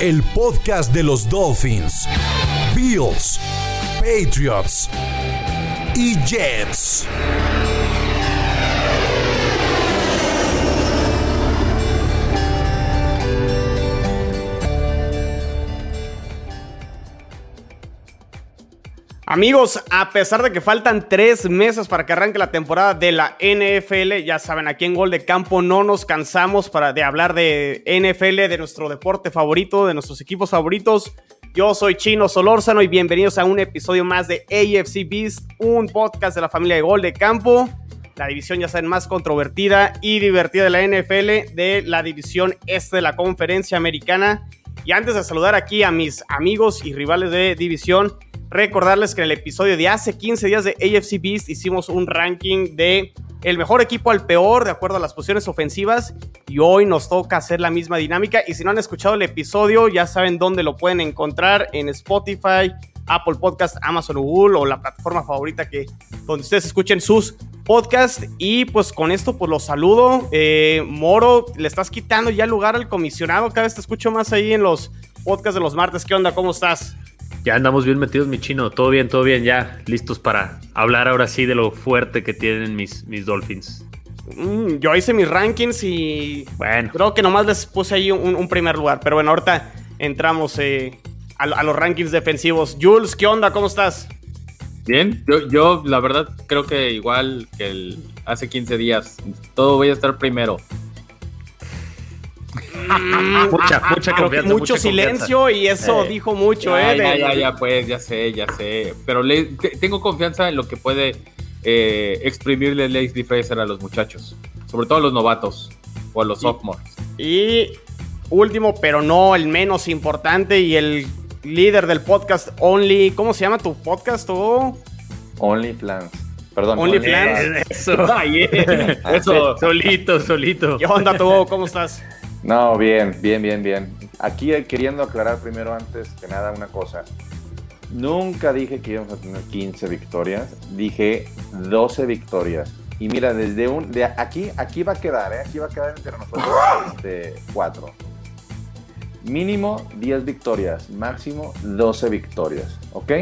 El podcast de los Dolphins, Bills, Patriots y Jets. Amigos, a pesar de que faltan tres meses para que arranque la temporada de la NFL, ya saben, aquí en Gol de Campo no nos cansamos para de hablar de NFL, de nuestro deporte favorito, de nuestros equipos favoritos. Yo soy Chino Solórzano y bienvenidos a un episodio más de AFC Beast, un podcast de la familia de Gol de Campo. La división, ya saben, más controvertida y divertida de la NFL, de la división este de la conferencia americana. Y antes de saludar aquí a mis amigos y rivales de división, Recordarles que en el episodio de hace 15 días de AFC Beast hicimos un ranking de el mejor equipo al peor de acuerdo a las posiciones ofensivas y hoy nos toca hacer la misma dinámica. Y si no han escuchado el episodio ya saben dónde lo pueden encontrar en Spotify, Apple Podcast, Amazon Google o la plataforma favorita que donde ustedes escuchen sus podcasts. Y pues con esto pues los saludo. Eh, Moro le estás quitando ya lugar al comisionado. Cada vez te escucho más ahí en los podcasts de los martes. ¿qué onda? ¿cómo estás? Ya andamos bien metidos, mi chino. Todo bien, todo bien. Ya listos para hablar ahora sí de lo fuerte que tienen mis, mis Dolphins. Mm, yo hice mis rankings y bueno, creo que nomás les puse ahí un, primer lugar. Pero bueno, ahorita entramos eh, a, los rankings defensivos. Jules, ¿qué onda? ¿Cómo estás? Bien, yo, yo la verdad creo que igual que el, hace 15 días, todo voy a estar primero. Mucha, mucha confianza. Mucho silencio y eso dijo mucho, ¿eh? Ya, ya, ya, pues, ya sé, ya sé. Pero le, tengo confianza en lo que puede eh, exprimirle Leslie Fraser a los muchachos. Sobre todo a los novatos o a los sophomores. Y último, pero no el menos importante y el líder del podcast Only. ¿Cómo se llama tu podcast? ¿tú? Only Plans. Perdón. Only Plans. Eso, eso, solito, solito. ¿Qué onda tú? ¿Cómo estás? No, bien, bien, bien, bien. Aquí queriendo aclarar primero antes que nada una cosa. Nunca dije que íbamos a tener 15 victorias, dije 12 victorias. Y mira, desde un de aquí aquí va a quedar, ¿eh? aquí va a quedar entre nosotros este 4. Mínimo 10 victorias, máximo 12 victorias, ¿ok?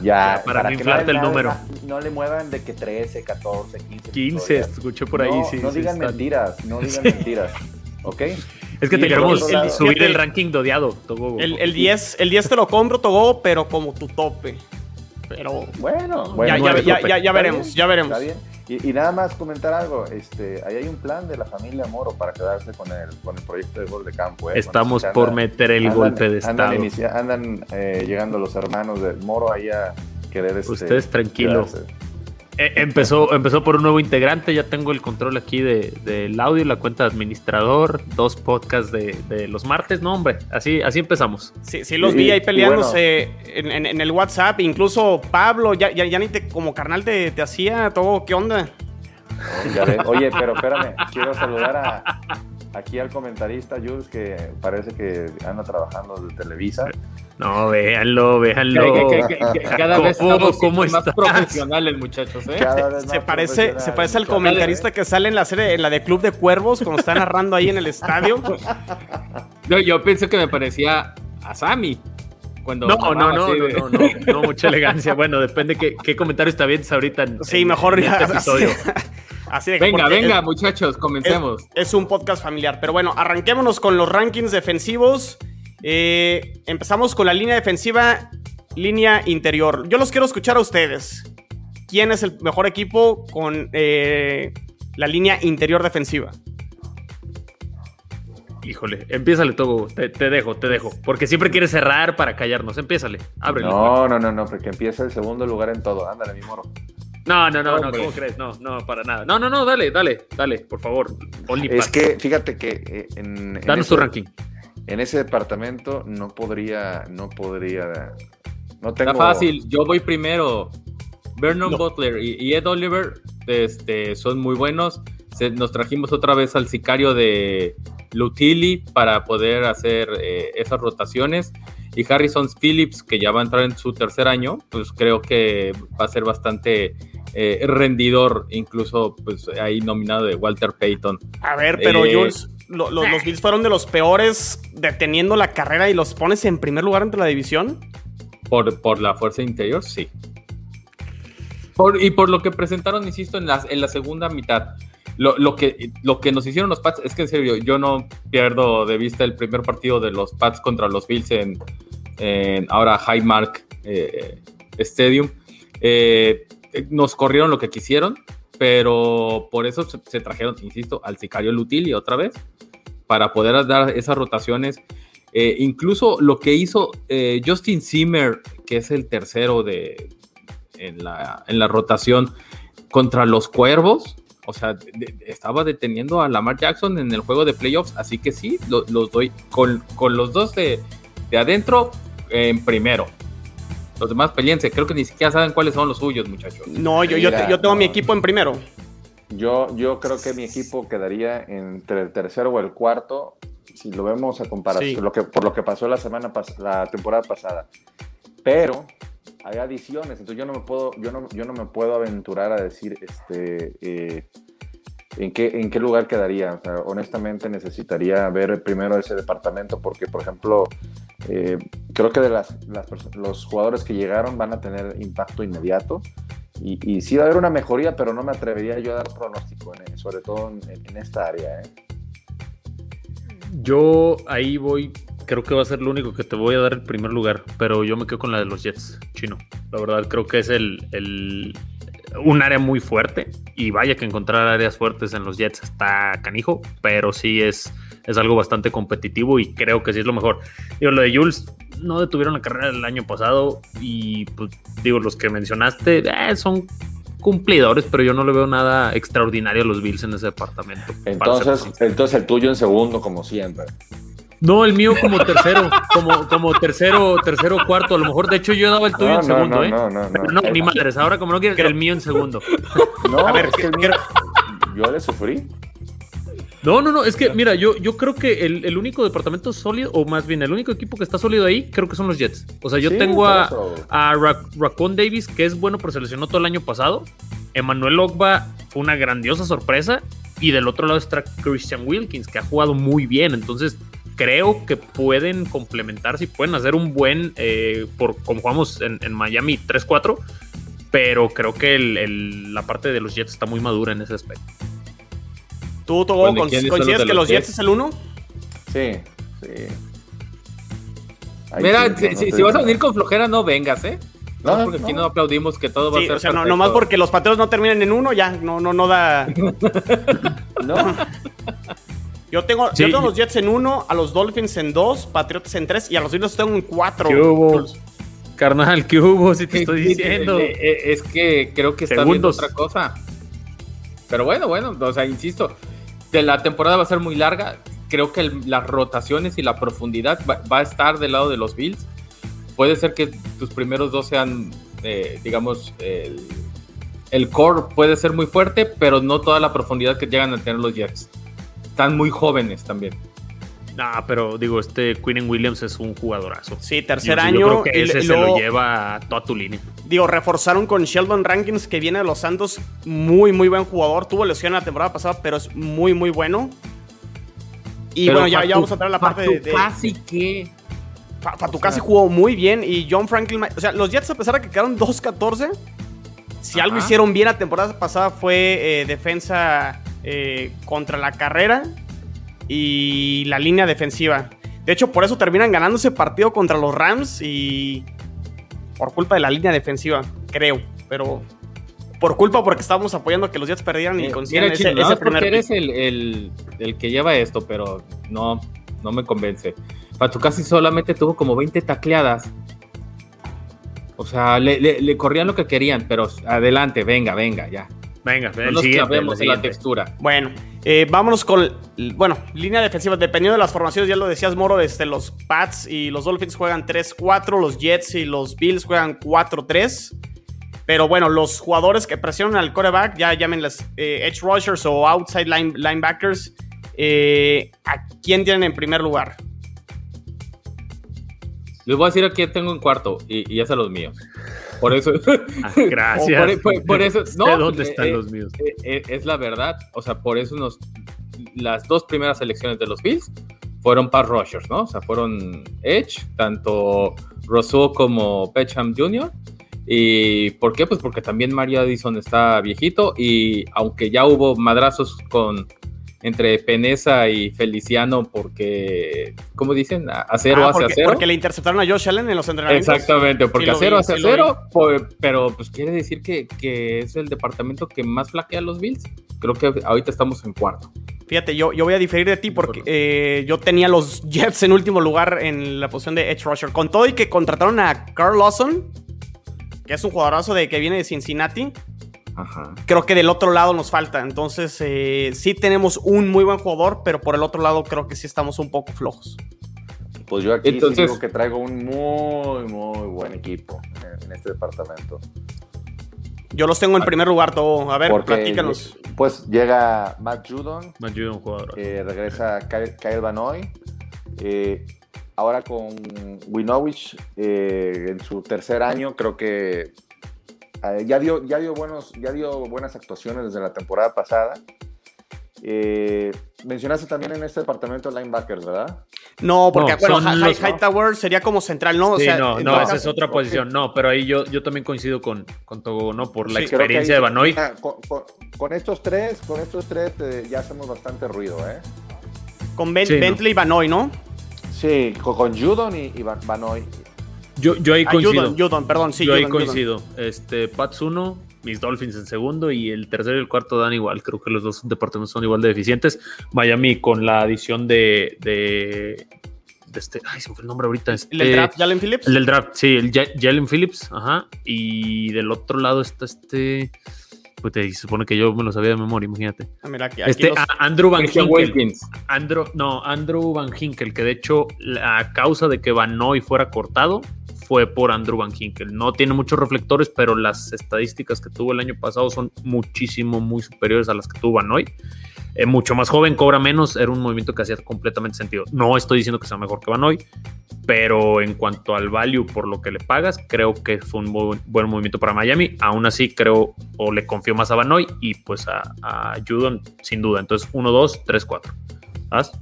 ya, para, no inflarte el número. No le muevan de que 13, 14, 15. 15, escuché por ahí, sí. No digan mentiras, no digan mentiras. ¿Ok? Es que te queremos subir el ranking de odiado, Togo. El, el, 10, el 10 te lo compro, Togo, pero como tu tope. Pero bueno, bueno ya, ya, ya, veremos, ya veremos. Está bien. Y, nada más comentar algo, este, ahí hay un plan de la familia Moro para quedarse con el, con el proyecto de gol de campo. ¿eh? Estamos por meter el golpe de estado. Andan, eh, llegando los hermanos de Moro ahí a querer... Este, Ustedes tranquilos. Eh, empezó, empezó por un nuevo integrante, ya tengo el control aquí del de, audio, la cuenta de administrador, dos podcasts de, los martes, no hombre, así, así empezamos. Sí, sí los vi ahí peleándose en, el WhatsApp, incluso Pablo, ya, ya, ni te, como carnal te, te hacía todo, ¿qué onda? Oye, pero espérame, quiero saludar a, aquí al comentarista Jules que parece que anda trabajando de Televisa. No, véanlo, véanlo. cada vez ¿Cómo, más profesionales, muchachos. ¿eh? se parece, se parece al comentarista que sale en la serie, en la de Club de Cuervos, cuando está narrando ahí en el estadio. No, yo pensé que me parecía a Sammy. Cuando no, no, no, no, no, no, no, mucha elegancia. Bueno, depende qué, qué comentario está bien ahorita. En, sí, mejor ya. Este episodio. Venga, venga, muchachos, comencemos. Es, un podcast familiar. Pero bueno, arranquémonos con los rankings defensivos. Eh, empezamos con la línea defensiva, línea interior. Yo los quiero escuchar a ustedes. ¿Quién es el mejor equipo con eh, la línea interior defensiva? Híjole, empiézale todo, te, dejo, te dejo. Porque siempre quieres cerrar para callarnos. Empiézale, ábrele. No, no, no, no, porque empieza el segundo lugar en todo. Ándale, mi moro. No, no, no, no, ¿cómo crees? No, no, para nada. No, no, no, dale, dale, dale, por favor. es que fíjate que eh, en. Danos tu ranking. en ese departamento no podría, no podría, no tengo... Está fácil, yo voy primero. Vernon Butler y, y Ed Oliver este, son muy buenos. Se- nos trajimos otra vez al sicario de Lutili para poder hacer eh, esas rotaciones. Y Harrison Phillips, que ya va a entrar en su tercer año, pues creo que va a ser bastante eh, rendidor, incluso pues ahí nominado de Walter Payton. A ver, pero Eh, Jules, lo- lo- los Bills fueron de los peores deteniendo la carrera y los pones en primer lugar entre la división. Por, por la fuerza interior, sí. Por- y por lo que presentaron, insisto, en la, en la segunda mitad. Lo, lo que, lo que nos hicieron los Pats, es que en serio, yo no pierdo de vista el primer partido de los Pats contra los Bills en, en ahora Highmark eh, Stadium. Eh, nos corrieron lo que quisieron, pero por eso se, trajeron, insisto, al sicario Lutili otra vez, para poder dar esas rotaciones. Eh, incluso lo que hizo eh, Justin Zimmer, que es el tercero de, en, la, en la rotación contra los Cuervos, o sea, estaba deteniendo a Lamar Jackson en el juego de playoffs, así que sí, lo- los doy con, con los dos de, de adentro en primero. Los demás peleense, creo que ni siquiera saben cuáles son los suyos, muchachos. No, yo, yo, tengo no. mi equipo en primero. Yo, yo creo que mi equipo quedaría entre el tercero o el cuarto, si lo vemos a comparación, Sí. lo que, por lo que pasó la semana pas- la temporada pasada. Pero hay adiciones, entonces yo no me puedo, yo no, yo no me puedo aventurar a decir este eh, en qué, en qué lugar quedaría. O sea, honestamente necesitaría ver primero ese departamento, porque por ejemplo, eh, creo que de las, los jugadores que llegaron van a tener impacto inmediato. Y, y sí va a haber una mejoría, pero no me atrevería yo a dar pronóstico, en- sobre todo en, en esta área. ¿eh? Yo ahí voy, creo que va a ser lo único que te voy a dar el primer lugar, pero yo me quedo con la de los Jets, chino. La verdad, creo que es el, el- un área muy fuerte y vaya que encontrar áreas fuertes en los Jets está canijo, pero sí es, es algo bastante competitivo y creo que sí es lo mejor. Digo, lo de Jules no detuvieron la carrera el año pasado y pues digo, los que mencionaste eh, son cumplidores, pero yo no le veo nada extraordinario a los Bills en ese departamento. Entonces, entonces el tuyo en segundo, como siempre. No, el mío como tercero, como, como tercero, tercero, cuarto. A lo mejor, de hecho, yo daba el tuyo No, en segundo, no, ¿eh? no, no, no. No, ni madres. Ahora, como no quieres, el mío en segundo. No, A ver, es que el mío- yo le sufrí. No, no, no. Es que, mira, yo, yo creo que el, el único departamento sólido, o más bien el único equipo que está sólido ahí, creo que son los Jets. O sea, yo Sí, tengo a, a Ra- Raccoon Davis, que es bueno, pero se lesionó todo el año pasado. Emmanuel Ogba fue una grandiosa sorpresa. Y del otro lado está Christian Wilkins, que ha jugado muy bien. Entonces, creo que pueden complementarse y pueden hacer un buen, eh, por como jugamos en, en Miami 3-4. Pero creo que el- el- la parte de los Jets está muy madura en ese aspecto. ¿Tú, Togo, Bueno, ¿y con- quiénes son coincides que los los Jets es el uno? Sí, sí. Ahí Mira, sí, si, no si- te- si vas a venir con flojera, no vengas, ¿eh? No, No, porque aquí no. no aplaudimos que todo va Sí, a ser o sea, no, nomás porque los pateos no terminan en uno, ya, no, no, no da. No, Yo tengo, Sí. yo tengo los Jets en uno, a los Dolphins en dos, Patriotas en tres y a los Bills tengo en cuatro. ¿Qué hubo? Carnal, ¿qué hubo? Si te estoy diciendo. eh, eh, Es que creo que está viendo otra cosa. Pero bueno, bueno, o sea, insisto, de la temporada va a ser muy larga. Creo que el- las rotaciones y la profundidad va, va a estar del lado de los Bills. Puede ser que tus primeros dos sean, eh, digamos, el, el core puede ser muy fuerte, pero no toda la profundidad que llegan a tener los Jets. Están muy jóvenes también. Nah, pero digo, este Quinn Williams es un jugadorazo. Sí, tercer Yo- yo año. creo que y ese se lo lleva a toda tu línea. Digo, reforzaron con Sheldon Rankins, que viene de los Santos. Muy, muy buen jugador. Tuvo lesión la temporada pasada, pero es muy, muy bueno. Y Pero bueno, ya, vamos a entrar a la parte de. de Casi que. Fa- Fatu casi jugó muy bien. Y John Franklin. O sea, los Jets, a pesar de que quedaron 2-14, si algo hicieron bien la temporada pasada fue eh, defensa eh, contra la carrera y la línea defensiva. De hecho, por eso terminan ganando ese partido contra los Rams y por culpa de la línea defensiva, creo. Pero por culpa porque estábamos apoyando que los Jets perdieran y Eh, consiguieran ese, primer eres el, el- el que lleva esto, pero no, no me convence. Fatu casi solamente tuvo como 20 tacleadas. O sea, le, le- le corrían lo que querían, pero adelante, venga, venga, ya. Venga, No el nos siguiente, clavemos en la textura. Bueno, Eh, vámonos con, bueno, línea defensiva. Dependiendo de las formaciones, ya lo decías, Moro, este, los Pats y los Dolphins juegan 3-4, los Jets y los Bills juegan 4-3. Pero bueno, los jugadores que presionan al coreback, ya llámenles eh, edge rushers o outside linebackers, eh, ¿a quién tienen en primer lugar? Les voy a decir a quién tengo en cuarto y, ya son los míos. Por eso. Ah, gracias. Por, eso. No, ¿Dónde están los míos? es la verdad. O sea, por eso nos, las dos primeras selecciones de los Bills fueron pass rushers, ¿no? O sea, fueron Edge, tanto Rousseau como Pecham Jr. ¿Y por qué? Pues porque también Mario Addison está viejito y aunque ya hubo madrazos con entre Peneza y Feliciano porque, ¿cómo dicen? Acero hacia porque, acero. Porque le interceptaron a Josh Allen en los entrenamientos. Exactamente, porque acero hacia acero, pero pues quiere decir que, que, es el departamento que más flaquea a los Bills. Creo que ahorita estamos en cuarto. Fíjate, yo, yo voy a diferir de ti porque eh, yo tenía los Jets en último lugar en la posición de Edge Rusher. Con todo y que contrataron a Carl Lawson, que es un jugadorazo de que viene de Cincinnati. Creo que del otro lado nos falta. Entonces, eh, sí tenemos un muy buen jugador, pero por el otro lado creo que sí estamos un poco flojos. Pues yo aquí digo que traigo un muy, muy buen equipo en este departamento. Yo los tengo en primer lugar todo. A ver, platícanos. Pues llega Matt Judon. Matt Judon, jugador. Eh, regresa Kyle, Kyle Banoy. Eh, ahora con Winovich eh, en su tercer año, creo que ya, dio, ya, dio buenos, ya dio buenas actuaciones desde la temporada pasada. Eh, mencionaste también en este departamento linebackers, ¿verdad? No, porque bueno, Hightower sería como central, ¿no? Sí, no, no, esa es otra posición. No, pero ahí yo, yo también coincido con, con todo, ¿no? Por la experiencia de Banoy. Con, estos tres, con estos tres eh, ya hacemos bastante ruido, ¿eh? Con Bentley y Banoy, ¿no? Sí, con, Judon y, y Banoy. Yo, yo ahí ah, coincido. Judon, perdón, sí. Yo ahí coincido. Este, Pats 1, mis Dolphins en segundo y el tercero y el cuarto dan igual. Creo que los dos departamentos son igual de deficientes. Miami con la adición de, de, este, ay, se me fue el nombre ahorita. ¿El del draft, Jalen Phillips? El del draft, sí, el Jalen Phillips, ajá. Y del otro lado está este. Pues se supone que yo me lo sabía de memoria, imagínate. Ah, mira, aquí, este, Andrew Van Hinkel. Andrew, no, Andrew Van Hinkel, que de hecho, a causa de que Van Noy fuera cortado, fue por Andrew Van Hinkel. No tiene muchos reflectores, pero las estadísticas que tuvo el año pasado son muchísimo, muy superiores a las que tuvo Van Noy. Eh, mucho más joven, cobra menos, era un movimiento que hacía completamente sentido. No estoy diciendo que sea mejor que Van Hoy, pero en cuanto al value por lo que le pagas, creo que fue un buen movimiento para Miami. Aún así, creo o le confío más a Van Hoy y pues a, a Judon, sin duda. Entonces, 1, 2, 3, 4. ¿Vas?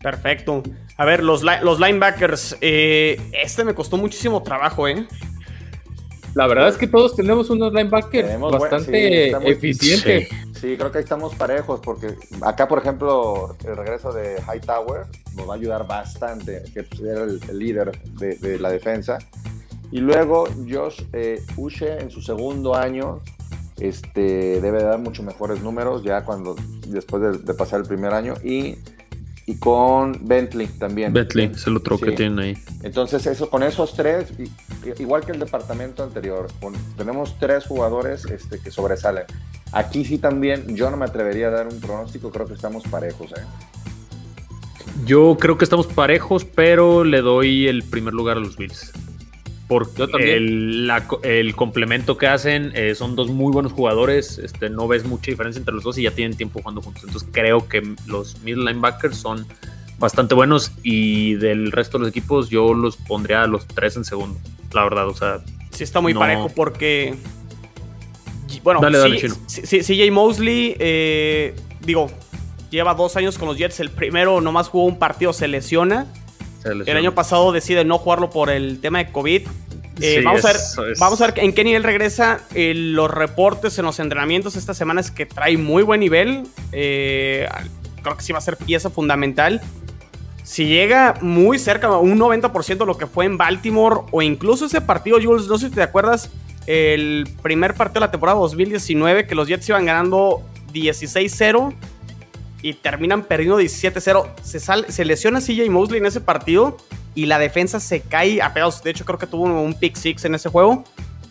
Perfecto. A ver, los, los linebackers. Eh, este me costó muchísimo trabajo, ¿eh? La verdad es que todos tenemos unos linebackers bastante eficientes. Sí. creo que ahí estamos parejos, porque acá, por ejemplo, el regreso de Hightower nos va a ayudar bastante, que era el, líder de, la defensa. Y luego Josh eh, Uche en su segundo año este, debe dar mucho mejores números ya cuando después de, de pasar el primer año. Y y con Bentley también. Bentley es el otro que tienen ahí. Entonces, eso, con esos tres, igual que el departamento anterior, tenemos tres jugadores este, que sobresalen. Aquí sí también, yo no me atrevería a dar un pronóstico, creo que estamos parejos. ¿eh? Yo creo que estamos parejos, pero le doy el primer lugar a los Bills porque el, el, complemento que hacen eh, son dos muy buenos jugadores. Este, no ves mucha diferencia entre los dos y ya tienen tiempo jugando juntos. Entonces creo que los middle linebackers son bastante buenos y del resto de los equipos yo los pondría a los tres en segundo. La verdad, o sea. Sí, está muy parejo porque. Bueno, sí, CJ Mosley, eh, digo, lleva dos años con los Jets. El primero nomás jugó un partido, se lesiona el año pasado decide no jugarlo por el tema de COVID. Eh, vamos, a ver, vamos a ver en qué nivel regresa. Eh, los reportes en los entrenamientos esta semana es que trae muy buen nivel. Eh, creo que sí va a ser pieza fundamental. Si llega muy cerca, un 90% de lo que fue en Baltimore, o incluso ese partido, Jules, no sé si te acuerdas, el primer partido de la temporada 2019, que los Jets iban ganando 16-0 y terminan perdiendo 17-0. Se, se lesiona CJ Mosley en ese partido y la defensa se cae a pedazos. De hecho, creo que tuvo un pick six en ese juego.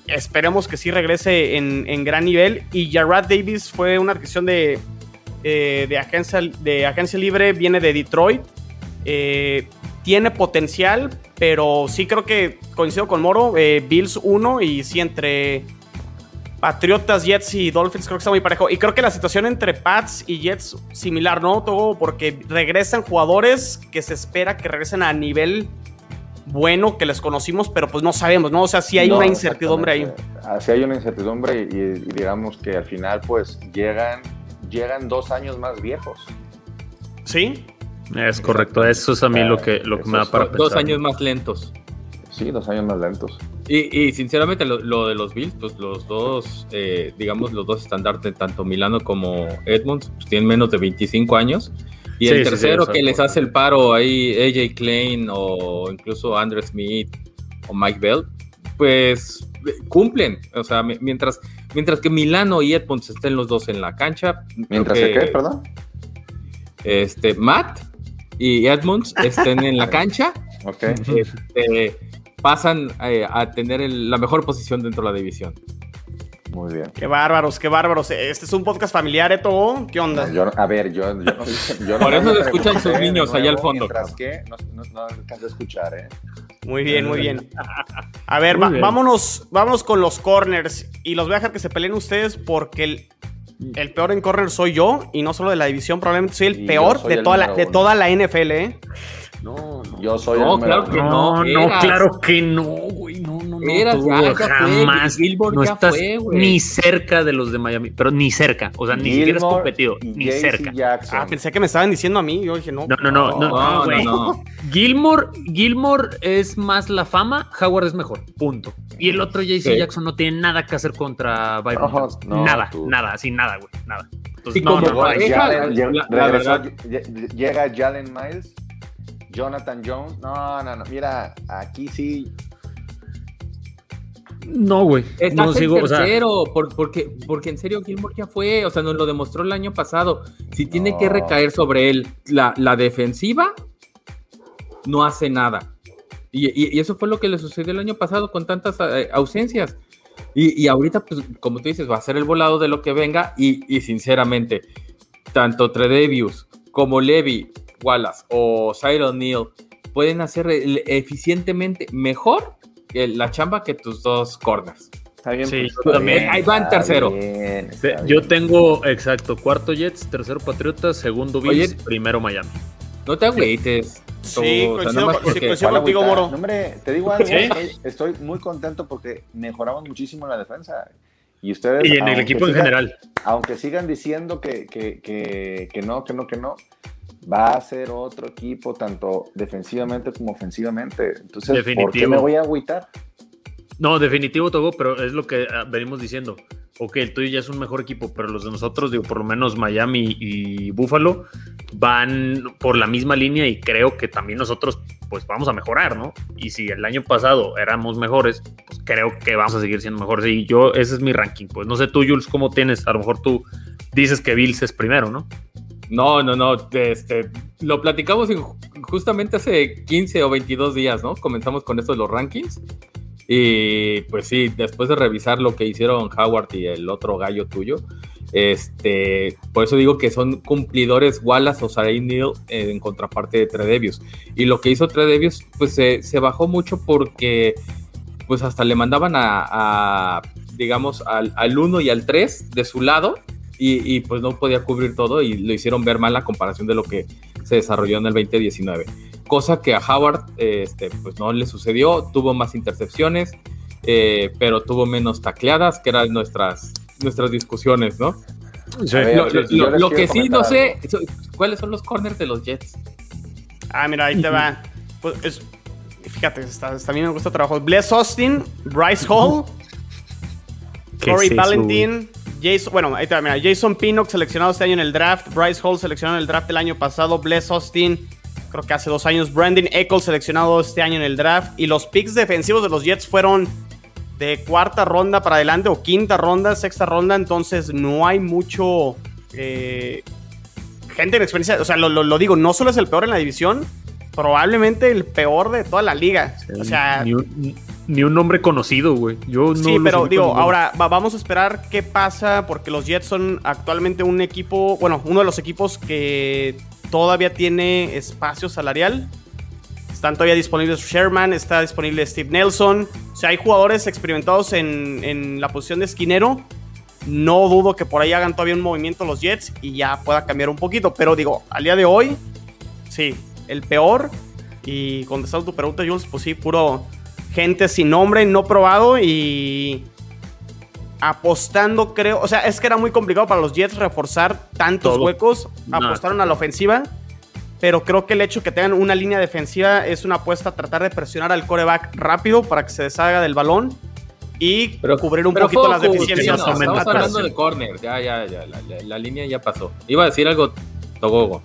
Esperemos que sí regrese en, gran nivel. Y Jarrad Davis fue una adquisición de de, agencia, de agencia libre viene de Detroit. Eh, tiene potencial, pero sí creo que coincido con Moro. eh, Bills 1 y sí entre Patriotas, Jets y Dolphins creo que está muy parejo. Y creo que la situación entre Pats y Jets similar, ¿no? Todo porque regresan jugadores que se espera que regresen a nivel bueno que les conocimos, pero pues no sabemos, ¿no? O sea, sí hay No, una incertidumbre ahí. Así hay una incertidumbre y, y digamos que al final pues llegan, llegan dos años más viejos. ¿Sí? Es correcto, eso es a mí lo que, lo que me da para pensar. Dos años más lentos. Sí, dos años más lentos. Y, y sinceramente lo, lo de los Bills, pues los dos, eh, digamos, los dos estandartes, tanto Milano como Edmonds, pues tienen menos de 25 años. Y Sí, el sí, sí, tercero que les hace el paro ahí, AJ Klein o incluso Andre Smith o Mike Bell, pues cumplen. O sea, mi- mientras, mientras que Milano y Edmonds estén los dos en la cancha, Mientras que, que, ¿qué? Perdón. este, Matt y Edmonds estén en la cancha, Ok. este, pasan eh, a tener el- la mejor posición dentro de la división. Muy bien. Qué bárbaros, qué bárbaros. Este es un podcast familiar, Eto. ¿Qué onda? Yo a ver, yo, yo no yo Por no eso me se escuchan sus niños allá al fondo, Mientras que no, no, no alcanzo a escuchar, ¿eh? Muy bien, muy bien. A ver, va- bien. vámonos, vámonos con los corners. Y los voy a dejar que se peleen ustedes porque el, el peor en corner soy yo. Y no solo de la división, probablemente soy el Y peor soy de el toda, la, de toda la NFL, ¿eh? No, no. Yo soy No, el claro que. No, no, eras. claro que no, güey. No, no, no. Eras, tú ya, ya fue, jamás. Gilmore no ya estás fue, güey. ni cerca de los de Miami, pero ni cerca. O sea, ni siquiera Gilmore competido, ni cerca. Ah, pensé que me estaban diciendo a mí. Yo dije, no. No, no, no, no, No, no, güey. no, no. Gilmore, Gilmore es más la fama, Howard es mejor, punto. Y el otro JC Sí. Jackson no tiene nada que hacer contra Byron No, no, nada, tú. nada, así nada, güey, nada. Entonces, Y no, como no, no, Jalen- la- la regresó, llega Jalen Miles, Jonathan Jones. No, no, no. Mira, aquí sí. no, güey. No en sigo, o sea, por- porque, porque en serio Gilmore ya fue, o sea, nos lo demostró el año pasado. Si tiene No. que recaer sobre él la, la defensiva, no hace nada. Y, y- y eso fue lo que le sucedió el año pasado con tantas eh, ausencias. Y, y ahorita, pues, como tú dices, va a ser el volado de lo que venga. Y, y sinceramente, tanto Tredevius como Levy, Wallace o Cyril Neal pueden hacer eficientemente mejor que la chamba que tus dos corners. Está bien. Sí, pues, también. Ahí va en está tercero. bien, está Te- bien. Yo tengo, exacto, cuarto Jets, tercero Patriotas, segundo Bills, primero Miami. No te agüites. Sí, O sea, coincido nada más con- sí, porque- coincido ¿Cuál contigo? Moro. No, hombre, te digo algo. Sí. Estoy, muy contento porque mejoramos muchísimo en la defensa. Y ustedes. Y en el equipo en general. Aunque sigan diciendo que, que, que, que no, que no, que no, va a ser otro equipo, tanto defensivamente como ofensivamente. Entonces, ¿por qué me voy a agüitar? No, definitivo, Togo, pero es lo que ah, venimos diciendo. Ok, el tuyo ya es un mejor equipo, pero los de nosotros, digo, por lo menos Miami y Buffalo, van por la misma línea y creo que también nosotros, pues vamos a mejorar, ¿no? Y si el año pasado éramos mejores, pues creo que vamos a seguir siendo mejores. Y yo, ese es mi ranking. Pues no sé tú, Jules, cómo tienes. A lo mejor tú dices que Bills es primero, ¿no? No, no, no. Este, lo platicamos en- justamente hace 15 o 22 días, ¿no? Comenzamos con esto de los rankings. Y pues sí, después de revisar lo que hicieron Howard y el otro gallo tuyo, este, por eso digo que son cumplidores Wallace o Saray Neal en contraparte de Tredevius. Y lo que hizo Tredevius, pues se, se bajó mucho porque pues hasta le mandaban a, digamos, al, al 1 y al 3 de su lado y, y, pues no podía cubrir todo y lo hicieron ver mal la comparación de lo que se desarrolló en el 2019. Cosa que a Howard este, pues no le sucedió, tuvo más intercepciones, eh, pero tuvo menos tacleadas, que eran nuestras, nuestras discusiones, ¿no? Ver, Lo, que sí no sé, ¿cuáles son los corners de los Jets? Ah, mira, ahí te va. Pues es- fíjate, está, está- a mí me gusta el trabajo. Bless Austin, Bryce Hall, ¿Qué Corey Valentin, Jason, bueno, ahí te va, mira, Jason Pinnock seleccionado este año en el draft, Bryce Hall seleccionado en el draft el año pasado, Bless Austin, creo que hace dos años, Brandon Eccles seleccionado este año en el draft, y los picks defensivos de los Jets fueron de cuarta ronda para adelante o quinta ronda, sexta ronda, entonces no hay mucho eh, gente en experiencia, o sea, lo, lo- lo digo, no solo es el peor en la división, probablemente el peor de toda la liga, o sea, Ni ni un nombre conocido, güey. Yo no sí, pero digo, ahora va- vamos a esperar qué pasa porque los Jets son actualmente un equipo, bueno, uno de los equipos que todavía tiene espacio salarial. Están todavía disponibles Sherman, está disponible Steve Nelson. O sea, hay jugadores experimentados en, en la posición de esquinero. No dudo que por ahí hagan todavía un movimiento los Jets y ya pueda cambiar un poquito. Pero digo, al día de hoy, sí, el peor. Y contestando tu pregunta, Jules, pues sí, puro gente sin nombre, no probado y apostando, creo. O sea, es que era muy complicado para los Jets reforzar tantos Todo. huecos. Nah. Apostaron a la ofensiva. Pero creo que el hecho que tengan una línea defensiva es una apuesta a tratar de presionar al coreback rápido para que se deshaga del balón y Pero- cubrir un Pero poquito las sí, deficiencias. no, estamos atrás. hablando de corner. Ya, ya, ya. La, la- la línea ya pasó. Iba a decir algo Togogo.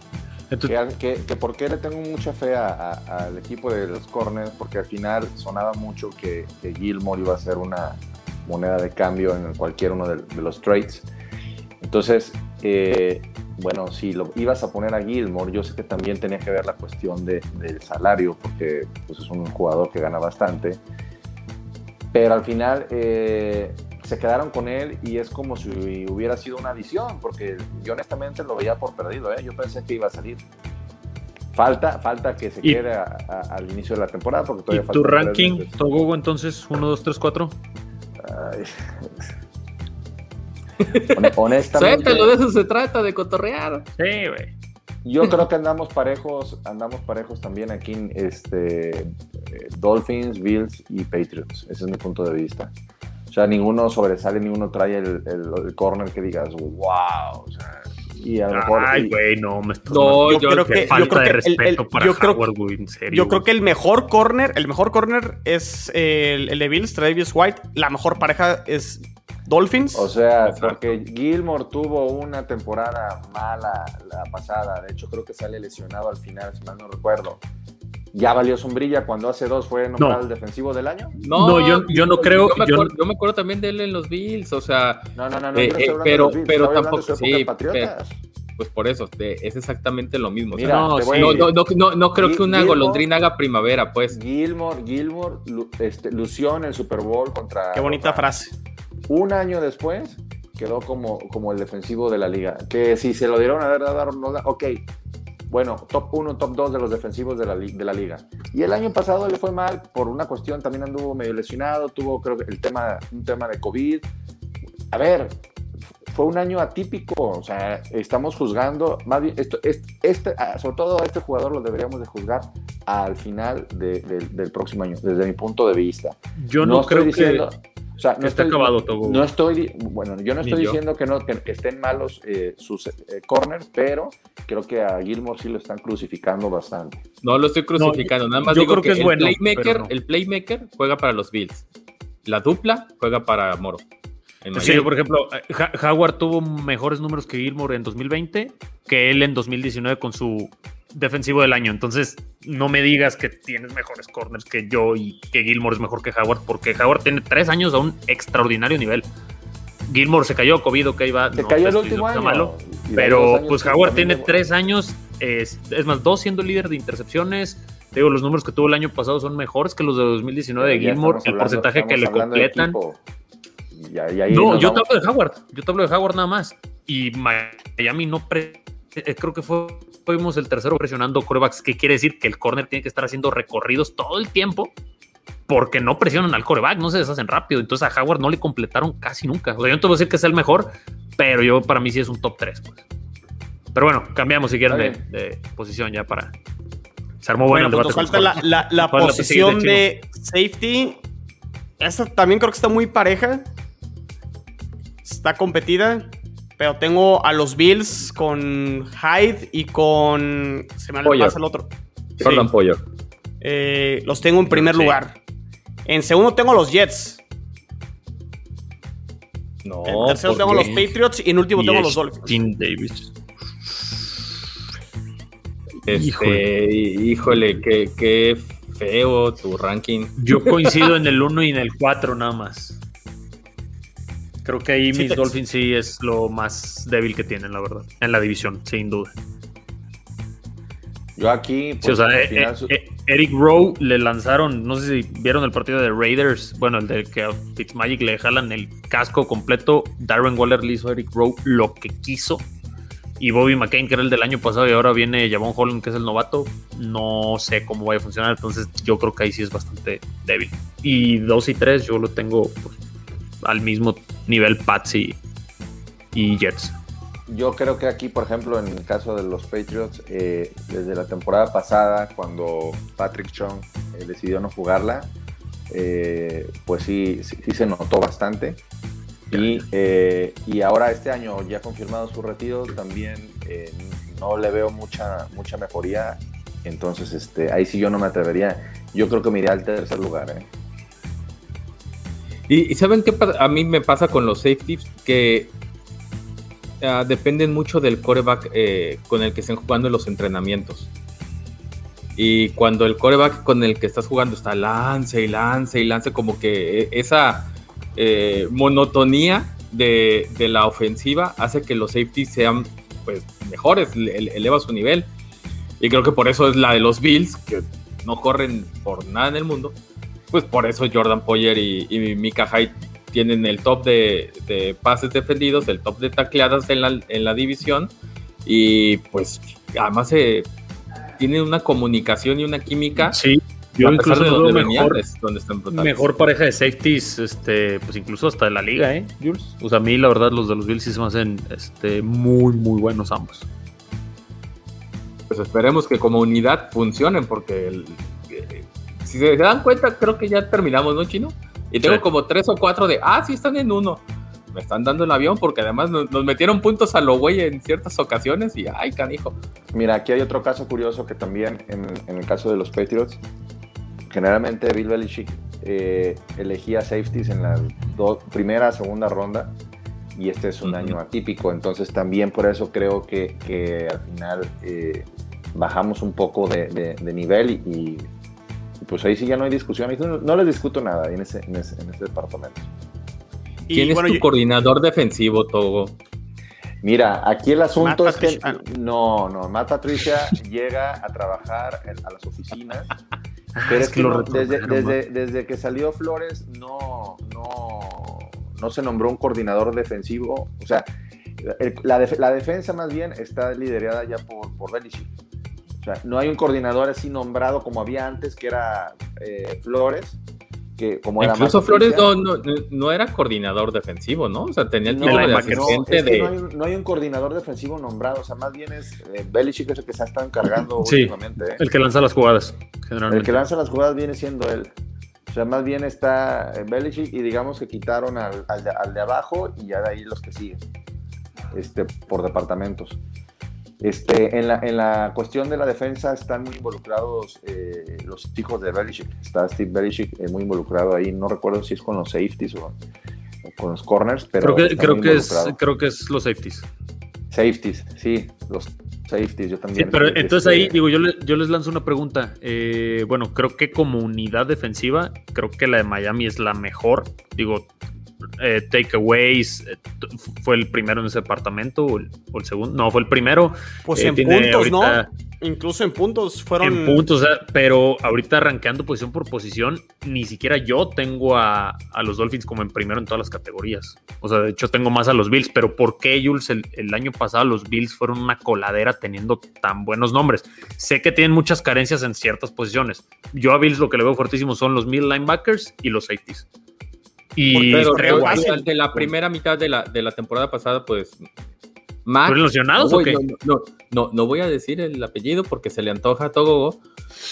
Que, que, por qué le tengo mucha fe al equipo de los corners, porque al final sonaba mucho que, que Gilmore iba a ser una moneda de cambio en cualquier uno de, los trades. Entonces, eh, bueno, si lo ibas a poner a Gilmore, yo sé que también tenía que ver la cuestión de- del salario, porque pues, es un jugador que gana bastante. Pero al final eh, se quedaron con él y es como si hubiera sido una adición, porque yo honestamente lo veía por perdido, ¿eh? yo pensé que iba a salir. Falta, falta que se Y- quede a- a- al inicio de la temporada, porque ¿y todavía tu faltan tres ranking. Togogo, entonces? 1, 2, 3, 4. Ay. Hone- Honestamente, Suéltalo, de eso se trata, de cotorrear. Sí, güey. yo creo que andamos parejos, andamos parejos también aquí en este, eh, Dolphins, Bills y Patriots. Ese es mi punto de vista. O sea, ninguno sobresale, ninguno trae el, el- el corner que digas, wow. O sea, y a lo mejor. Ay, güey, no, me estás No, Yo yo, creo que- falta creo de que el- respeto el- para yo creo- Howard, güey, en serio. Yo creo que el mejor corner, el mejor corner es eh, el, el de Bills, Travis White. La mejor pareja es Dolphins. O sea, Exacto. porque Gilmore tuvo una temporada mala la pasada. De hecho, creo que sale lesionado al final, si mal no recuerdo. Ya valió sombrilla cuando hace dos fue nombrado No. el defensivo del año. No, yo- yo no creo- Yo me, yo- acuerdo, yo me acuerdo también de él en los Bills, o sea, No, no, no, no. Eh, eh, pero- Bills, pero tampoco- su época sí, Patriotas. pues por eso, es exactamente lo mismo. o sea, Mira, no, sí. a no, no, no, no, no creo Gil- que una Gilmore- golondrina haga primavera, pues. Gilmore, Gilmore lu- este, lució en el Super Bowl contra. Qué bonita contra- frase. Un año después quedó como, como el defensivo de la liga. Que si se lo dieron a haber dado a Arnold, ok. Bueno, top 1, top 2 de los defensivos de la, de la liga. Y el año pasado le fue mal por una cuestión, también anduvo medio lesionado, tuvo creo que el tema, un tema de COVID. A ver, fue un año atípico, o sea, estamos juzgando, más bien, esto, este, este, sobre todo a este jugador lo deberíamos de juzgar al final de- de- del próximo año, desde mi punto de vista. Yo no, estoy creo diciendo, que... o sea, no está estoy, acabado, Togo. No estoy, bueno, yo no estoy yo. diciendo que, no, que, que estén malos eh, sus eh, corners, pero creo que a Gilmore sí lo están crucificando bastante. No lo estoy crucificando, nada más yo digo creo que, que es el, bueno, playmaker, no. el playmaker juega para los Bills. La dupla juega para Moro. Sí, Miami. por ejemplo, eh, Howard tuvo mejores números que Gilmore en 2020 que él en 2019 con su defensivo del año. Entonces, no me digas que tienes mejores corners que yo y que Gilmore es mejor que Howard, porque Howard tiene tres años a un extraordinario nivel. Gilmore se cayó COVID, ok, va. Se no cayó el estoy último año. malo, pero pues Howard tiene tres años, es, es más, dos siendo líder de intercepciones. Te Digo, los números que tuvo el año pasado son mejores que los de 2019 de Gilmore. El hablando- porcentaje que le completan. equipo. Y ahí- ahí No, yo te hablo de Howard. Yo te hablo de Howard nada más. Y Miami no pre- eh, creo que fue fuimos el tercero presionando corebacks, que quiere decir que el corner tiene que estar haciendo recorridos todo el tiempo porque no presionan al coreback, no se deshacen rápido. Entonces a Howard no le completaron casi nunca. O sea, yo no te voy a decir que es el mejor, pero yo para mí sí es un top 3. Pues. Pero bueno, cambiamos si quieren de, de posición ya para. Se armó bueno, Bueno, el pues debate. nos falta la, la- la ¿Cuál es la posición siguiente, de safety. Esta también creo que está muy pareja. Está competida. Pero tengo a los Bills con Hyde y con. Se me pasa el otro. Sí. Jordan Poyer. Eh, los tengo en primer Sí. lugar. En segundo tengo a los Jets. No, En tercero ¿por tengo a los? Patriots. Y en último tengo a los Dolphins. Tim Davis. Este, Híjole. híjole, qué, qué feo tu ranking. Yo coincido en el 1 y en el 4 nada más. Creo que ahí Sí mis Dolphins sí es lo más débil que tienen, la verdad. En la división, sin duda. Yo aquí. Sí, pues, o sea, al eh, final eh, eh, Eric Rowe le lanzaron, no sé si vieron el partido de Raiders, bueno, el de que a Fitzmagic le jalan el casco completo. Darren Waller le hizo a Eric Rowe lo que quiso. Y Bobby McCain, que era el del año pasado, y ahora viene Javon Holland, que es el novato. No sé cómo vaya a funcionar, entonces yo creo que ahí sí es bastante débil. Y 2 y 3 yo lo tengo pues, al mismo nivel Pats y, y Jets. Yo creo que aquí, por ejemplo, en el caso de los Patriots, eh, desde la temporada pasada, cuando Patrick Chung eh, decidió no jugarla, eh, pues sí, sí, sí se notó bastante. Y, y ahora este año ya confirmado su retiro, también no le veo mucha, mucha mejoría. Entonces, este, ahí sí yo no me atrevería. Yo creo que me iría al tercer lugar. ¿eh? Y, ¿saben qué a mí me pasa con los safeties? Que ah, dependen mucho del coreback eh, con el que estén jugando en los entrenamientos. Y cuando el coreback con el que estás jugando está lance y lance y lance, como que eh, esa eh, monotonía de, la ofensiva hace que los safeties sean pues mejores, le- ele- eleva su nivel. Y creo que por eso es la de los Bills, que no corren por nada en el mundo. Pues por eso Jordan Poyer y, y Mika Hyde tienen el top de, de pases defendidos, el top de tacleadas en la, en la división. Y pues además se tienen una comunicación y una química. Sí, yo a pesar incluso de los donde venían, mejor, es donde están brutales. mejor pareja de safeties, este, pues incluso hasta de la liga, ¿eh, Jules? O sea, a mí la verdad los de los Bills sí se me hacen este, muy, muy buenos ambos. Pues esperemos que como unidad funcionen, porque el- eh, si se dan cuenta, creo que ya terminamos, ¿no, Chino? Y tengo Sí. como tres o cuatro de, ah, sí están en uno. Me están dando el avión porque además nos, nos metieron puntos a lo güey en ciertas ocasiones y, ay, canijo. Mira, aquí hay otro caso curioso que también en, en el caso de los Patriots, generalmente Bill Belichick eh, elegía safeties en la do- primera, segunda ronda y este es un año atípico, entonces también por eso creo que, que al final eh, bajamos un poco de, de- de nivel y, y, pues ahí sí ya no hay discusión, Ahí no, no les discuto nada en ese, en ese, en ese departamento. Y ¿Quién es tu yo- coordinador defensivo, Togo? Mira, aquí el asunto Matt es que Patricia. Ah, no, no, Matt Patricia llega a trabajar en- a las oficinas Pero es, que, lo no, recordaron, desde, man. desde, desde que salió Flores no, no, no se nombró un coordinador defensivo. O sea, el- la, def- la defensa más bien está liderada ya por, por Belichick. O sea, no hay un coordinador así nombrado como había antes, que era eh, Flores, que como era Incluso más Flores no, no, no era coordinador defensivo, ¿no? O sea, tenía el No, título de no, asistente es que de... no, hay, un- no hay un coordinador defensivo nombrado, o sea, más bien es eh, Belichick es el que se ha estado encargando Sí. últimamente. ¿eh? El que lanza las jugadas, generalmente. El que lanza las jugadas viene siendo él. O sea, más bien está eh, Belichick y digamos que quitaron al, al de, al de abajo y ya de ahí los que siguen, este, por departamentos. Este, en, la, en la cuestión de la defensa están muy involucrados eh, los hijos de Belichick. Está Steve Belichick eh, muy involucrado ahí. No recuerdo si es con los safeties o, con los corners, pero creo que, creo, que es, creo que es los safeties. Safeties, sí, los safeties, yo Sí, también. pero este, entonces ahí, digo, yo, le- yo les lanzo una pregunta. Eh, bueno, creo que como unidad defensiva, creo que la de Miami es la mejor. Digo, eh, takeaways, eh, fue el primero en ese departamento o el, o el segundo. No, fue el primero. Pues Eh, en puntos, ahorita- ¿no? Incluso en puntos fueron. En puntos, pero ahorita arranqueando posición por posición, ni siquiera yo tengo a, a los Dolphins como en primero en todas las categorías. O sea, de hecho tengo más a los Bills, pero ¿por qué, Jules, el, el año pasado los Bills fueron una coladera teniendo tan buenos nombres? Sé que tienen muchas carencias en ciertas posiciones. Yo a Bills lo que le veo fuertísimo son los middle linebackers y los safeties. Y Pero creo fácil. la primera mitad de la, de la temporada pasada, pues. ¿Fueron lesionados no, o voy- qué? No, no, no, no voy a decir el apellido porque se le antoja a Togogo.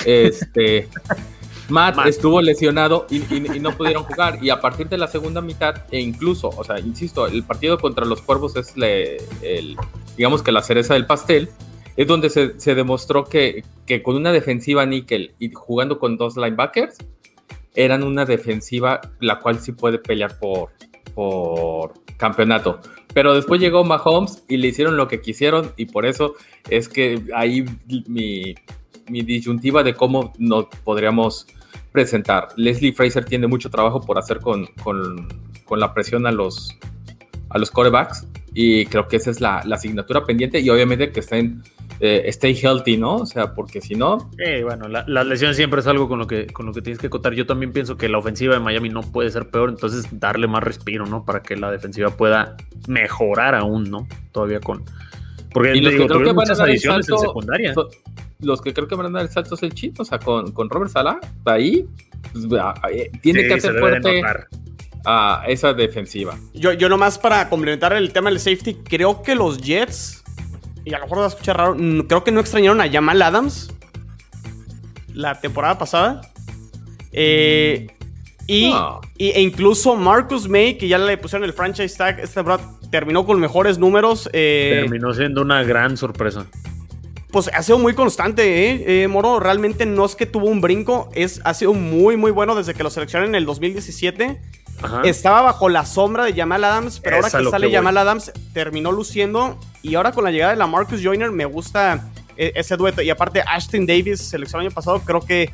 Este. Matt, Matt. estuvo lesionado y, y- y no pudieron jugar. Y a partir de la segunda mitad, e incluso, o sea, insisto, el partido contra los cuervos es le- el, digamos que la cereza del pastel. Es donde se, se demostró que, que con una defensiva níquel y jugando con dos linebackers, eran una defensiva la cual sí puede pelear por, por campeonato. Pero después llegó Mahomes y le hicieron lo que quisieron y por eso es que ahí mi, mi disyuntiva de cómo nos podríamos presentar. Leslie Fraser tiene mucho trabajo por hacer con, con, con la presión a los, a los corebacks Y creo que esa es la, la asignatura pendiente y obviamente que estén eh, stay healthy, ¿no? O sea, porque si no... Eh, bueno, la, las lesiones siempre es algo con lo, que, con lo que tienes que contar. Yo también pienso que la ofensiva de Miami no puede ser peor, entonces darle más respiro, ¿no? Para que la defensiva pueda mejorar aún, ¿no? Todavía con... Porque Y los digo, que creo que van a dar el adiciones en salto secundaria. los que creo que van a dar el salto es el chino, o sea, con, con Robert Sala, ahí pues, eh, tiene Sí, que hacer fuerte notar. A esa defensiva. Yo, yo nomás para complementar el tema del safety, creo que los Jets, y a lo mejor va a escuchar raro, creo que no extrañaron a Jamal Adams la temporada pasada. Eh, y, No. y- e incluso Marcus May, que ya le pusieron el franchise tag esta temporada, terminó con mejores números. eh, Terminó siendo una gran sorpresa. pues ha sido muy constante, ¿eh? Eh, Moro. Realmente no es que tuvo un brinco, es, ha sido muy, muy bueno desde que lo seleccionaron en el 2017. Ajá. Estaba bajo la sombra de Jamal Adams, pero ahora que sale que. Jamal Adams, terminó luciendo. Y ahora con la llegada de la Marcus Joyner, me gusta eh, ese dueto. Y aparte, Ashton Davis, el año pasado, creo que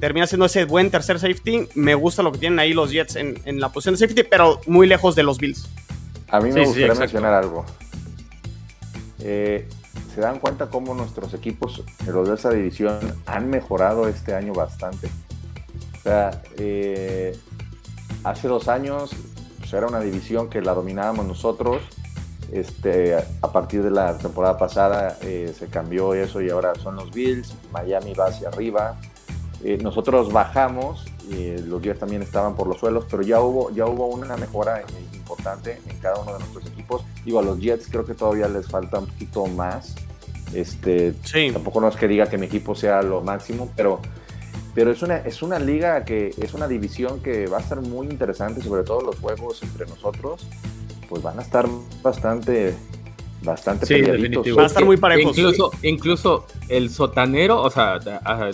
termina siendo ese buen tercer safety. Me gusta lo que tienen ahí los Jets en, en la posición de safety, pero muy lejos de los Bills. A mí me Sí, gustaría mencionar algo. Eh, ¿Se dan cuenta cómo nuestros equipos de los de esa división han mejorado este año bastante? O sea, eh, hace dos años pues, era una división que la dominábamos nosotros. Este, a partir de la temporada pasada eh, se cambió eso y ahora son los Bills. Miami va hacia arriba. Eh, nosotros bajamos y los Jets también estaban por los suelos, pero ya hubo, ya hubo una mejora eh, importante en cada uno de nuestros equipos. Digo, a los Jets creo que todavía les falta un poquito más. Este, Sí. tampoco no es que diga que mi equipo sea lo máximo, pero, pero es, una, es una liga que es una división que va a estar muy interesante, sobre todo los juegos entre nosotros, pues van a estar bastante, bastante Sí, definitivo. Va a estar muy parejos. Incluso, incluso el sotanero, o sea,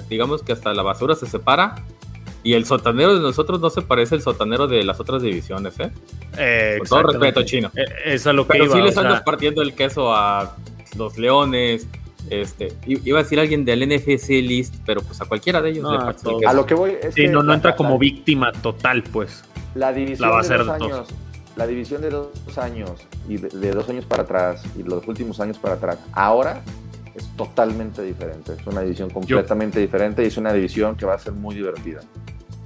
digamos que hasta la basura se separa. Y el sotanero de nosotros no se parece al sotanero de las otras divisiones, ¿eh? Eh, Con todo respeto, chino. Eh, Es a lo que Pero iba, sí o les sea, partiendo el queso a los leones. Este, iba a decir alguien del NFC list, pero pues a cualquiera de ellos No, le queso. A lo que voy es Sí, que no, no entra la- como víctima total, pues. La división La va a de dos dos. años, la división de dos años y de, de dos años para atrás y los últimos años para atrás, ahora es totalmente diferente. Es una división completamente diferente y es una división que va a ser muy divertida.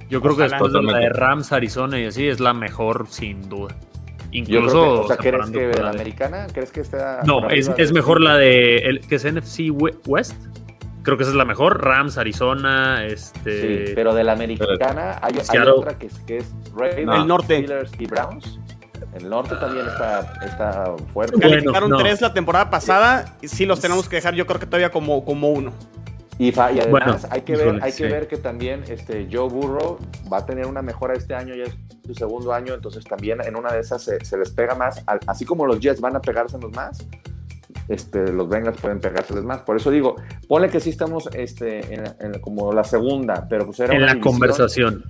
Yo creo que después de la de. Rams, Arizona y así es la mejor, sin duda. Yo Incluso. que, o sea, ¿crees que la la de- americana, crees que está No, es, es mejor la de. El, que es NFC We- West. Creo que esa es la mejor. Rams, Arizona, este. Sí, pero de la americana hay, hay otra que es, que es Ravens, El norte. Steelers y Browns. El norte también está, está fuerte. Bueno, Calificaron no. tres la temporada pasada. y Sí, los tenemos que dejar, yo creo que todavía como, como uno. Y, además Bueno, hay que ver, hay que ver que también este Joe Burrow va a tener una mejora este año, ya es su segundo año, entonces también en una de esas se, se les pega más, Al- así como los Jets van a pegárselos más, este, los Bengals pueden pegárselos más. Por eso digo, ponle que sí estamos este, en, en como la segunda, pero pues era en una la división- conversación.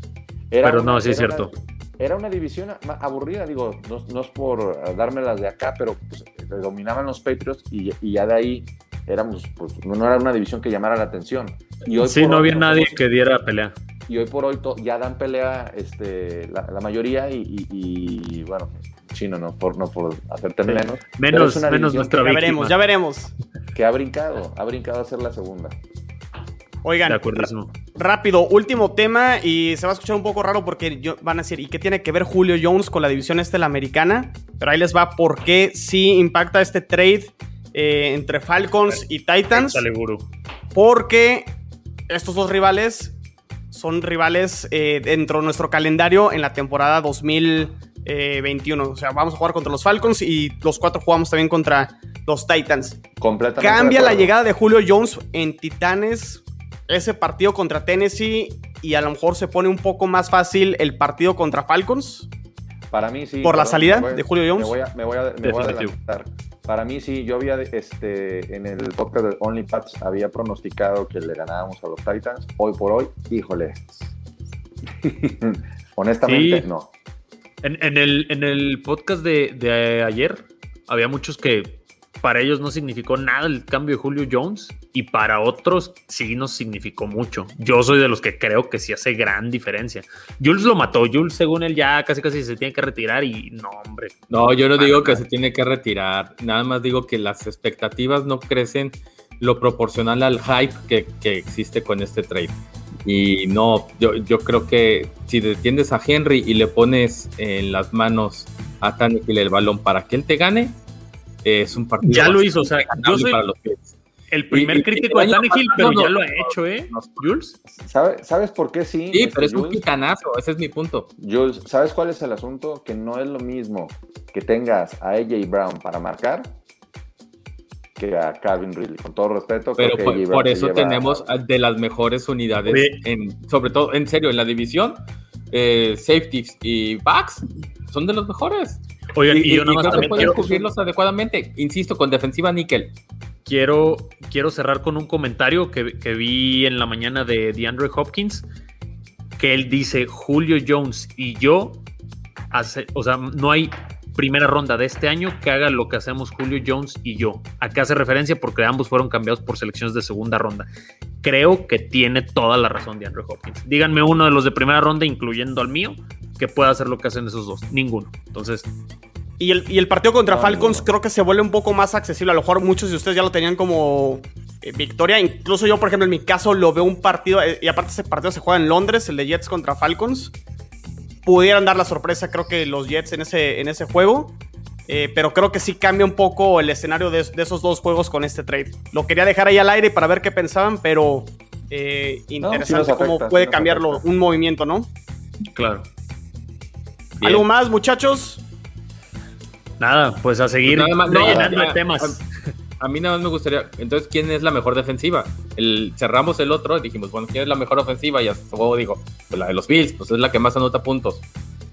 era pero una- no, sí es cierto. una- era una división aburrida, digo, no, no es por eh, dármelas de acá, pero pues, eh, dominaban los Patriots y, y ya de ahí éramos, pues no era una división que llamara la atención. Y hoy Sí, no hoy había nadie que diera pelea. y hoy por hoy to- ya dan pelea este, la, la mayoría y, y- y, bueno, chino no por, no por hacerte menos, Menos, menos nuestra Ya veremos, ya veremos. que ha brincado, ha brincado a ser la segunda. Oigan, De acuerdo. rápido, último tema y se va a escuchar un poco raro porque yo- van a decir, ¿y qué tiene que ver Julio Jones con la división este la americana? Pero ahí les va por qué sí impacta este trade eh, entre Falcons y Titans. Porque estos dos rivales son rivales eh, dentro de nuestro calendario en la temporada 2021. O sea, vamos a jugar contra los Falcons y los cuatro jugamos también contra los Titans. Completamente. Cambia la llegada de Julio Jones en Titanes, ese partido contra Tennessee y a lo mejor se pone un poco más fácil el partido contra Falcons. Para mí sí. ¿Por la salida voy- de Julio Jones? Me voy a, me voy a- me voy a Definitivo. adelantar. Para mí sí, yo había este, en el podcast de Only Pats había pronosticado que le ganábamos a los Titans. Hoy por hoy, híjole. Honestamente, Sí. no. En, en el, en el podcast de, de ayer había muchos que para ellos no significó nada el cambio de Julio Jones y para otros sí nos significó mucho. Yo soy de los que creo que sí hace gran diferencia. Jules lo mató, Jules según él ya casi casi se tiene que retirar y no, hombre. No, yo no digo que se tiene que retirar, nada más digo que las expectativas no crecen lo proporcional al hype que, que existe con este trade. Y no, yo, yo creo que si detiendes a Henry y le pones en las manos a Tannehill el balón para que él te gane, es un partido. Ya lo hizo, o sea, yo soy el primer crítico de Tannehill, pero ya lo ha hecho, ¿eh? Jules. ¿Sabes por qué sí? Sí, pero es un picanazo, ese es mi punto. Jules, ¿sabes cuál es el asunto? Que no es lo mismo que tengas a AJ Brown para marcar que a Calvin Ridley, con todo respeto. Pero por, eso tenemos de las mejores unidades, en, sobre todo, en serio, en la división, eh, safeties y backs son de los mejores. Oigan, y, yo nada más también quiero cubrirlos adecuadamente. Insisto, con defensiva níquel. Quiero, quiero cerrar con un comentario que, vi en la mañana de DeAndre Hopkins, que él dice, Julio Jones y yo, hace, o sea, no hay primera ronda de este año que haga lo que hacemos Julio Jones y yo. Acá hace referencia porque ambos fueron cambiados por selecciones de segunda ronda. Creo que tiene toda la razón de Andrew Hopkins. Díganme uno de los de primera ronda, incluyendo al mío, que pueda hacer lo que hacen esos dos. Ninguno. Entonces. Y el, partido contra Falcons creo que se vuelve un poco más accesible. A lo mejor muchos de ustedes ya lo tenían como eh, victoria. Incluso yo, por ejemplo, en mi caso lo veo un partido. Eh, y aparte, ese partido se juega en Londres, el de Jets contra Falcons pudieran dar la sorpresa, creo que los Jets en ese, en ese juego. Eh, pero creo que sí cambia un poco el escenario de, esos dos juegos con este trade. Lo quería dejar ahí al aire para ver qué pensaban, pero eh, interesante cómo puede cambiarlo un movimiento, ¿no? Claro. ¿Algo más, muchachos? Nada, pues a seguir rellenando temas a mí nada más me gustaría, entonces, ¿quién es la mejor defensiva? El, cerramos el otro y dijimos, bueno, ¿quién es la mejor ofensiva? Y hasta luego digo, pues la de los Bills, pues es la que más anota puntos.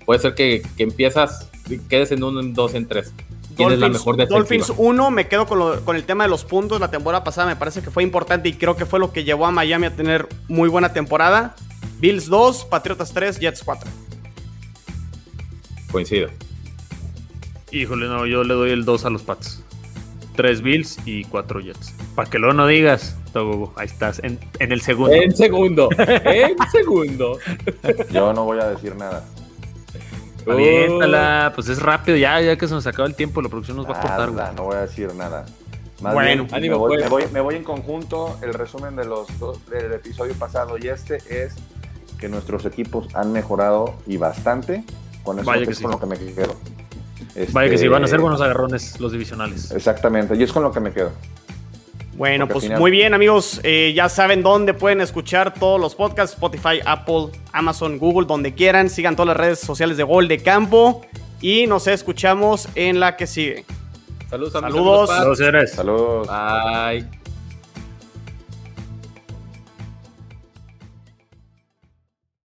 Puede ser que, que empiezas, quedes en uno, en dos, en tres. ¿Quién es la mejor defensiva? Dolphins 1, me quedo con, con el tema de los puntos. La temporada pasada me parece que fue importante y creo que fue lo que llevó a Miami a tener muy buena temporada. Bills 2, Patriotas 3, Jets 4. Coincido. Híjole, no, yo le doy el 2 a los Pats tres Bills y cuatro Jets. Para que luego no digas, ahí estás, en, el segundo. En segundo, en segundo. Yo no voy a decir nada. Aviéntala, pues es rápido, ya, ya que se nos acaba el tiempo, la producción nos va a cortar. no voy a decir nada. bueno, me, voy, me, voy, me, voy, en conjunto. El resumen de los dos, del episodio pasado y este es que nuestros equipos han mejorado y bastante. Con eso es con lo que me quedo. Vaya que sí, van a ser este, buenos agarrones los divisionales. Exactamente, y es con lo que me quedo. Bueno, pues muy bien amigos, eh, ya saben dónde pueden escuchar todos los podcasts, Spotify, Apple, Amazon, Google, donde quieran. Sigan todas las redes sociales de Gol de Campo y nos escuchamos en la que sigue. Saludos, Saludos. Saludos, señores. Saludos. Bye.